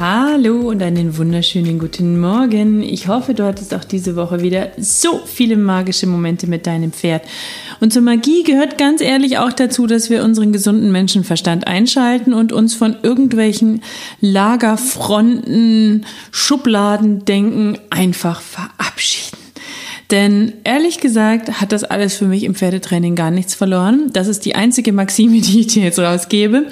Hallo und einen wunderschönen guten Morgen. Ich hoffe, du hattest auch diese Woche wieder so viele magische Momente mit deinem Pferd. Und zur Magie gehört ganz ehrlich auch dazu, dass wir unseren gesunden Menschenverstand einschalten und uns von irgendwelchen Lagerfronten, Schubladen denken einfach verabschieden. Denn ehrlich gesagt hat das alles für mich im Pferdetraining gar nichts verloren. Das ist die einzige Maxime, die ich dir jetzt rausgebe,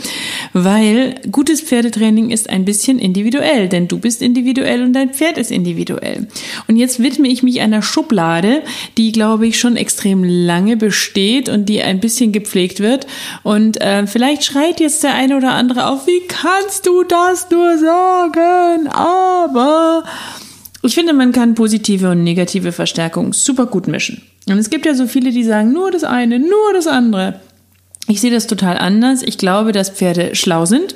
weil gutes Pferdetraining ist ein bisschen individuell, denn du bist individuell und dein Pferd ist individuell. Und jetzt widme ich mich einer Schublade, die, glaube ich, schon extrem lange besteht und die ein bisschen gepflegt wird. Und äh, vielleicht schreit jetzt der eine oder andere auf, wie kannst du das nur sagen? Aber ich finde, man kann positive und negative Verstärkung super gut mischen. Und es gibt ja so viele, die sagen, nur das eine, nur das andere. Ich sehe das total anders. Ich glaube, dass Pferde schlau sind.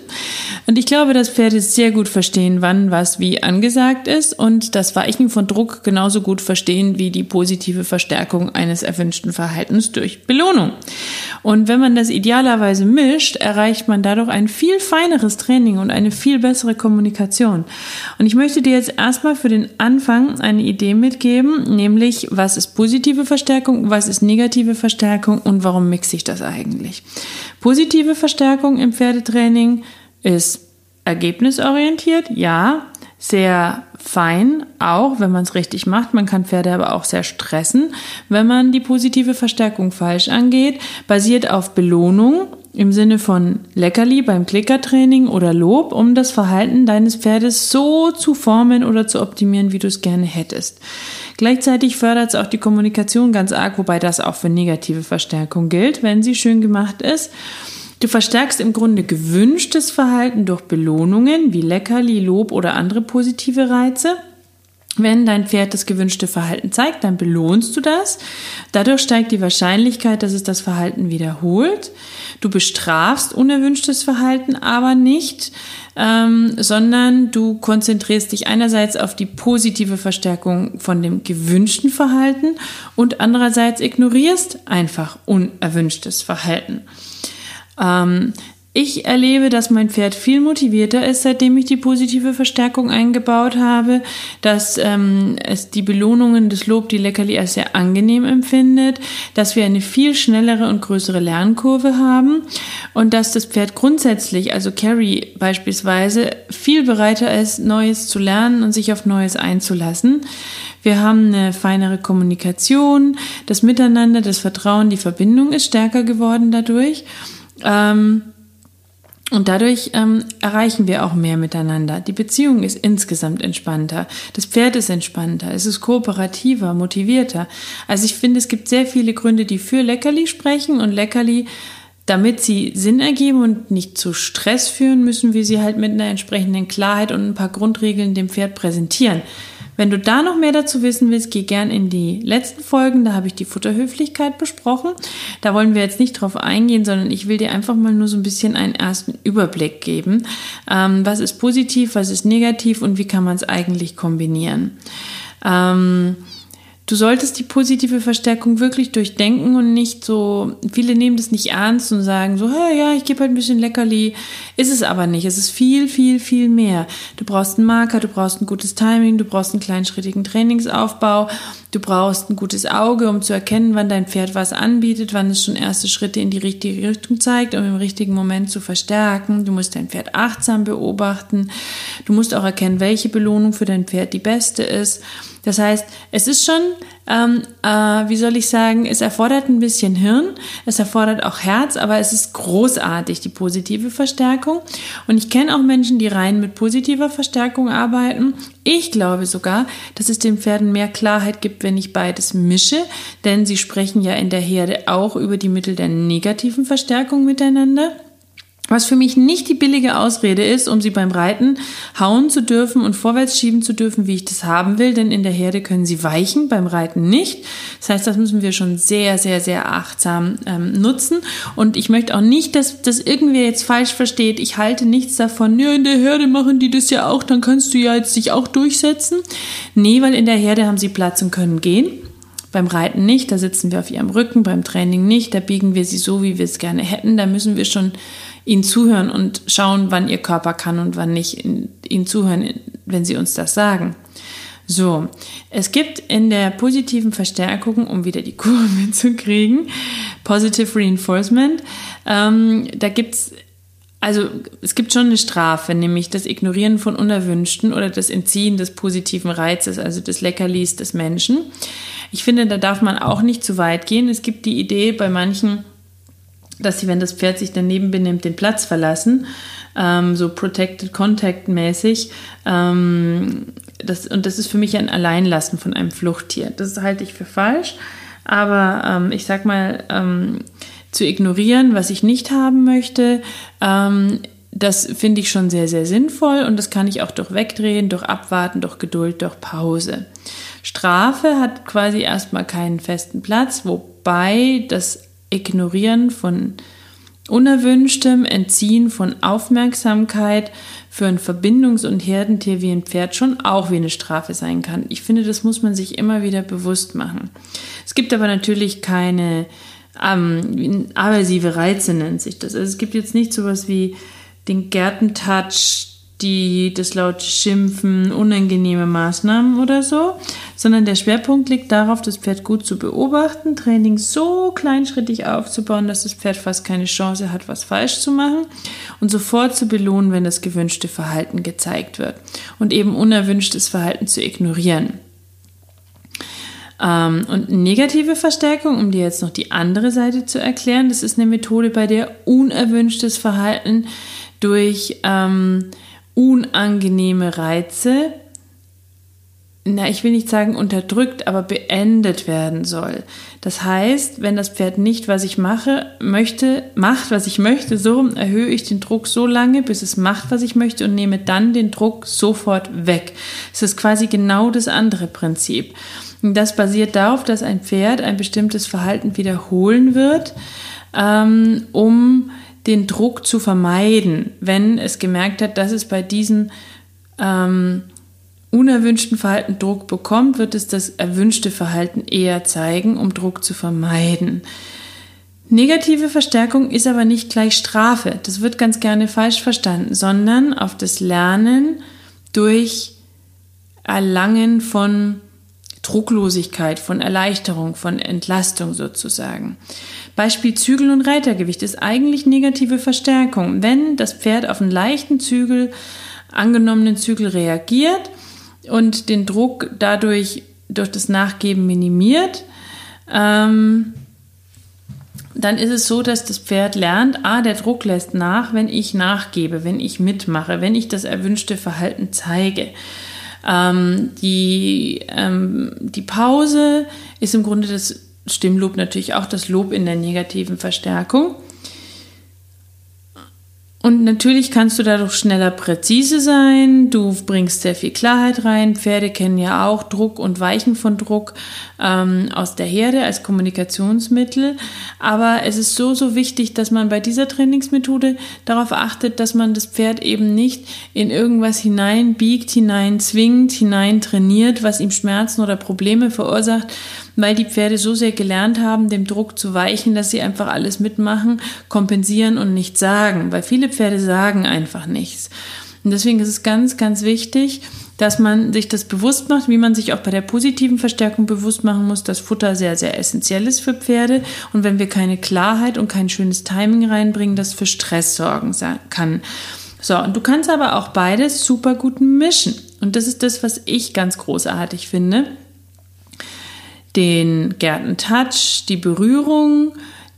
Und ich glaube, dass Pferde sehr gut verstehen, wann was wie angesagt ist und das Weichen von Druck genauso gut verstehen wie die positive Verstärkung eines erwünschten Verhaltens durch Belohnung. Und wenn man das idealerweise mischt, erreicht man dadurch ein viel feineres Training und eine viel bessere Kommunikation. Und ich möchte dir jetzt erstmal für den Anfang eine Idee mitgeben, nämlich was ist positive Verstärkung, was ist negative Verstärkung und warum mixe ich das eigentlich. Positive Verstärkung im Pferdetraining ist ergebnisorientiert, ja, sehr fein, auch wenn man es richtig macht. Man kann Pferde aber auch sehr stressen, wenn man die positive Verstärkung falsch angeht. Basiert auf Belohnung im Sinne von Leckerli beim Klickertraining oder Lob, um das Verhalten deines Pferdes so zu formen oder zu optimieren, wie du es gerne hättest. Gleichzeitig fördert es auch die Kommunikation ganz arg, wobei das auch für negative Verstärkung gilt, wenn sie schön gemacht ist. Du verstärkst im Grunde gewünschtes Verhalten durch Belohnungen wie Leckerli, Lob oder andere positive Reize. Wenn dein Pferd das gewünschte Verhalten zeigt, dann belohnst du das. Dadurch steigt die Wahrscheinlichkeit, dass es das Verhalten wiederholt. Du bestrafst unerwünschtes Verhalten aber nicht, ähm, sondern du konzentrierst dich einerseits auf die positive Verstärkung von dem gewünschten Verhalten und andererseits ignorierst einfach unerwünschtes Verhalten. Ähm, ich erlebe, dass mein Pferd viel motivierter ist, seitdem ich die positive Verstärkung eingebaut habe, dass ähm, es die Belohnungen, das Lob, die Leckerli als sehr angenehm empfindet, dass wir eine viel schnellere und größere Lernkurve haben und dass das Pferd grundsätzlich, also Carrie beispielsweise, viel bereiter ist, Neues zu lernen und sich auf Neues einzulassen. Wir haben eine feinere Kommunikation, das Miteinander, das Vertrauen, die Verbindung ist stärker geworden dadurch. Ähm, und dadurch ähm, erreichen wir auch mehr miteinander. Die Beziehung ist insgesamt entspannter. Das Pferd ist entspannter. Es ist kooperativer, motivierter. Also ich finde, es gibt sehr viele Gründe, die für Leckerli sprechen und Leckerli damit sie Sinn ergeben und nicht zu Stress führen, müssen wir sie halt mit einer entsprechenden Klarheit und ein paar Grundregeln dem Pferd präsentieren. Wenn du da noch mehr dazu wissen willst, geh gern in die letzten Folgen, da habe ich die Futterhöflichkeit besprochen. Da wollen wir jetzt nicht drauf eingehen, sondern ich will dir einfach mal nur so ein bisschen einen ersten Überblick geben. Ähm, was ist positiv, was ist negativ und wie kann man es eigentlich kombinieren? Ähm, Du solltest die positive Verstärkung wirklich durchdenken und nicht so, viele nehmen das nicht ernst und sagen so, ja, ich gebe halt ein bisschen Leckerli. Ist es aber nicht. Es ist viel, viel, viel mehr. Du brauchst einen Marker, du brauchst ein gutes Timing, du brauchst einen kleinschrittigen Trainingsaufbau, du brauchst ein gutes Auge, um zu erkennen, wann dein Pferd was anbietet, wann es schon erste Schritte in die richtige Richtung zeigt, um im richtigen Moment zu verstärken. Du musst dein Pferd achtsam beobachten. Du musst auch erkennen, welche Belohnung für dein Pferd die beste ist. Das heißt, es ist schon, ähm, äh, wie soll ich sagen, es erfordert ein bisschen Hirn, es erfordert auch Herz, aber es ist großartig, die positive Verstärkung. Und ich kenne auch Menschen, die rein mit positiver Verstärkung arbeiten. Ich glaube sogar, dass es den Pferden mehr Klarheit gibt, wenn ich beides mische, denn sie sprechen ja in der Herde auch über die Mittel der negativen Verstärkung miteinander. Was für mich nicht die billige Ausrede ist, um sie beim Reiten hauen zu dürfen und vorwärts schieben zu dürfen, wie ich das haben will, denn in der Herde können sie weichen, beim Reiten nicht. Das heißt, das müssen wir schon sehr, sehr, sehr achtsam ähm, nutzen. Und ich möchte auch nicht, dass das irgendwer jetzt falsch versteht. Ich halte nichts davon, ja, in der Herde machen die das ja auch, dann kannst du ja jetzt dich auch durchsetzen. Nee, weil in der Herde haben sie Platz und können gehen. Beim Reiten nicht, da sitzen wir auf ihrem Rücken, beim Training nicht, da biegen wir sie so, wie wir es gerne hätten. Da müssen wir schon ihnen zuhören und schauen, wann ihr Körper kann und wann nicht, ihnen zuhören, wenn sie uns das sagen. So, es gibt in der positiven Verstärkung, um wieder die Kurve zu kriegen, Positive Reinforcement, ähm, da gibt's also es gibt schon eine Strafe, nämlich das Ignorieren von unerwünschten oder das Entziehen des positiven Reizes, also des Leckerlis des Menschen. Ich finde, da darf man auch nicht zu weit gehen. Es gibt die Idee bei manchen, dass sie, wenn das Pferd sich daneben benimmt, den Platz verlassen, ähm, so Protected Contact mäßig. Ähm, das, und das ist für mich ein Alleinlassen von einem Fluchttier. Das halte ich für falsch. Aber ähm, ich sag mal, ähm, zu ignorieren, was ich nicht haben möchte, ähm, das finde ich schon sehr, sehr sinnvoll und das kann ich auch durch Wegdrehen, durch Abwarten, durch Geduld, durch Pause. Strafe hat quasi erstmal keinen festen Platz, wobei das Ignorieren von unerwünschtem Entziehen von Aufmerksamkeit für ein Verbindungs- und Herdentier wie ein Pferd schon auch wie eine Strafe sein kann. Ich finde, das muss man sich immer wieder bewusst machen. Es gibt aber natürlich keine ähm, aversive Reize, nennt sich das. Also es gibt jetzt nicht sowas wie den Gärtentouch, die das laute Schimpfen, unangenehme Maßnahmen oder so, sondern der Schwerpunkt liegt darauf, das Pferd gut zu beobachten, Training so kleinschrittig aufzubauen, dass das Pferd fast keine Chance hat, was falsch zu machen und sofort zu belohnen, wenn das gewünschte Verhalten gezeigt wird und eben unerwünschtes Verhalten zu ignorieren. Ähm, und negative Verstärkung, um dir jetzt noch die andere Seite zu erklären, das ist eine Methode, bei der unerwünschtes Verhalten durch ähm, unangenehme Reize, na, ich will nicht sagen unterdrückt, aber beendet werden soll. Das heißt, wenn das Pferd nicht, was ich mache, möchte, macht, was ich möchte, so erhöhe ich den Druck so lange, bis es macht, was ich möchte und nehme dann den Druck sofort weg. Es ist quasi genau das andere Prinzip. Und das basiert darauf, dass ein Pferd ein bestimmtes Verhalten wiederholen wird, ähm, um den Druck zu vermeiden, wenn es gemerkt hat, dass es bei diesem ähm, unerwünschten Verhalten Druck bekommt, wird es das erwünschte Verhalten eher zeigen, um Druck zu vermeiden. Negative Verstärkung ist aber nicht gleich Strafe. Das wird ganz gerne falsch verstanden, sondern auf das Lernen durch Erlangen von Drucklosigkeit, von Erleichterung, von Entlastung sozusagen. Beispiel Zügel und Reitergewicht ist eigentlich negative Verstärkung. Wenn das Pferd auf einen leichten Zügel, angenommenen Zügel reagiert und den Druck dadurch durch das Nachgeben minimiert, ähm, dann ist es so, dass das Pferd lernt, ah, der Druck lässt nach, wenn ich nachgebe, wenn ich mitmache, wenn ich das erwünschte Verhalten zeige. Ähm, die, ähm, die Pause ist im Grunde das Stimmlob natürlich auch das Lob in der negativen Verstärkung. Und natürlich kannst du dadurch schneller präzise sein, du bringst sehr viel Klarheit rein. Pferde kennen ja auch Druck und Weichen von Druck ähm, aus der Herde als Kommunikationsmittel. Aber es ist so, so wichtig, dass man bei dieser Trainingsmethode darauf achtet, dass man das Pferd eben nicht in irgendwas hineinbiegt, hineinzwingt, hineintrainiert, was ihm Schmerzen oder Probleme verursacht, weil die Pferde so sehr gelernt haben, dem Druck zu weichen, dass sie einfach alles mitmachen, kompensieren und nichts sagen. Weil viele Pferde sagen einfach nichts. Und deswegen ist es ganz, ganz wichtig, dass man sich das bewusst macht, wie man sich auch bei der positiven Verstärkung bewusst machen muss, dass Futter sehr, sehr essentiell ist für Pferde. Und wenn wir keine Klarheit und kein schönes Timing reinbringen, das für Stress sorgen kann. So, und du kannst aber auch beides super gut mischen. Und das ist das, was ich ganz großartig finde. Den Gärtentouch, die Berührung,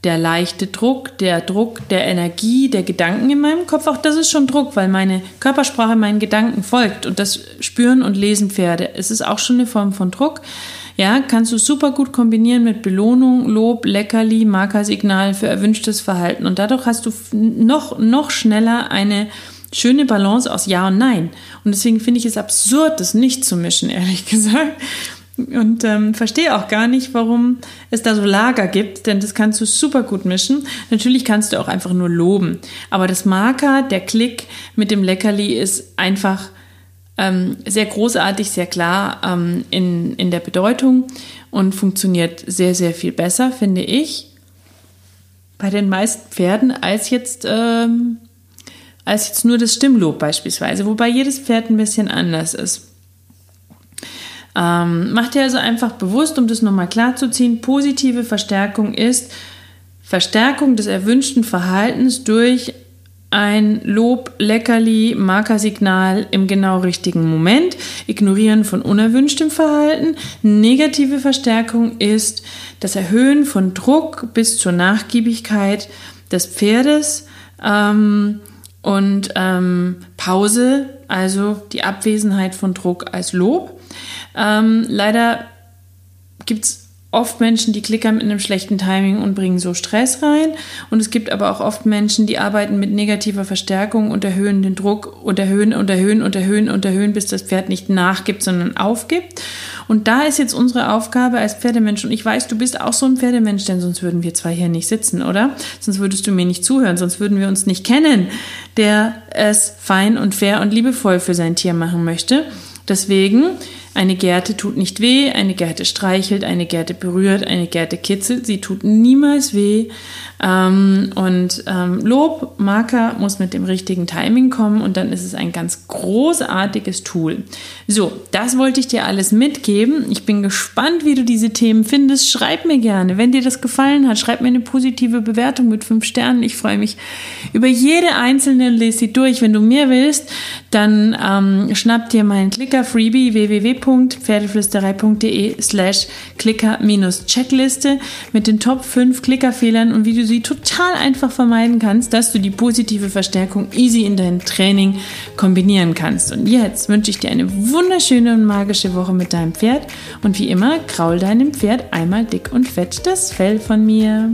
der leichte Druck, der Druck der Energie, der Gedanken in meinem Kopf, auch das ist schon Druck, weil meine Körpersprache meinen Gedanken folgt und das spüren und lesen Pferde. Es ist auch schon eine Form von Druck. Ja, kannst du super gut kombinieren mit Belohnung, Lob, Leckerli, Markersignal für erwünschtes Verhalten und dadurch hast du noch, noch schneller eine schöne Balance aus Ja und Nein. Und deswegen finde ich es absurd, das nicht zu mischen, ehrlich gesagt. Und ähm, verstehe auch gar nicht, warum es da so Lager gibt, denn das kannst du super gut mischen. Natürlich kannst du auch einfach nur loben. Aber das Marker, der Klick mit dem Leckerli ist einfach ähm, sehr großartig, sehr klar ähm, in, in der Bedeutung und funktioniert sehr, sehr viel besser, finde ich, bei den meisten Pferden als jetzt, ähm, als jetzt nur das Stimmlob beispielsweise, wobei jedes Pferd ein bisschen anders ist. Ähm, mach dir also einfach bewusst, um das nochmal klarzuziehen, positive Verstärkung ist Verstärkung des erwünschten Verhaltens durch ein Lob, Leckerli, Markersignal im genau richtigen Moment, Ignorieren von unerwünschtem Verhalten. Negative Verstärkung ist das Erhöhen von Druck bis zur Nachgiebigkeit des Pferdes ähm, und ähm, Pause, also die Abwesenheit von Druck als Lob. Ähm, leider gibt es oft Menschen, die klickern mit einem schlechten Timing und bringen so Stress rein. Und es gibt aber auch oft Menschen, die arbeiten mit negativer Verstärkung und erhöhen den Druck und erhöhen und erhöhen und erhöhen und erhöhen, bis das Pferd nicht nachgibt, sondern aufgibt. Und da ist jetzt unsere Aufgabe als Pferdemensch. Und ich weiß, du bist auch so ein Pferdemensch, denn sonst würden wir zwei hier nicht sitzen, oder? Sonst würdest du mir nicht zuhören, sonst würden wir uns nicht kennen, der es fein und fair und liebevoll für sein Tier machen möchte. Deswegen eine Gerte tut nicht weh, eine Gerte streichelt, eine Gerte berührt, eine Gerte kitzelt, sie tut niemals weh. Ähm, und ähm, Lob, Marker muss mit dem richtigen Timing kommen und dann ist es ein ganz großartiges Tool. So, das wollte ich dir alles mitgeben. Ich bin gespannt, wie du diese Themen findest. Schreib mir gerne, wenn dir das gefallen hat, schreib mir eine positive Bewertung mit fünf Sternen. Ich freue mich über jede einzelne, lese sie durch. Wenn du mehr willst, dann ähm, schnapp dir meinen Clicker-Freebie www.pferdeflüsterei.de slash Clicker-Checkliste mit den Top 5 Klickerfehlern und wie du sie total einfach vermeiden kannst, dass du die positive Verstärkung easy in dein Training kombinieren kannst. Und jetzt wünsche ich dir eine wunderschöne und magische Woche mit deinem Pferd und wie immer kraul deinem Pferd einmal dick und fett das Fell von mir.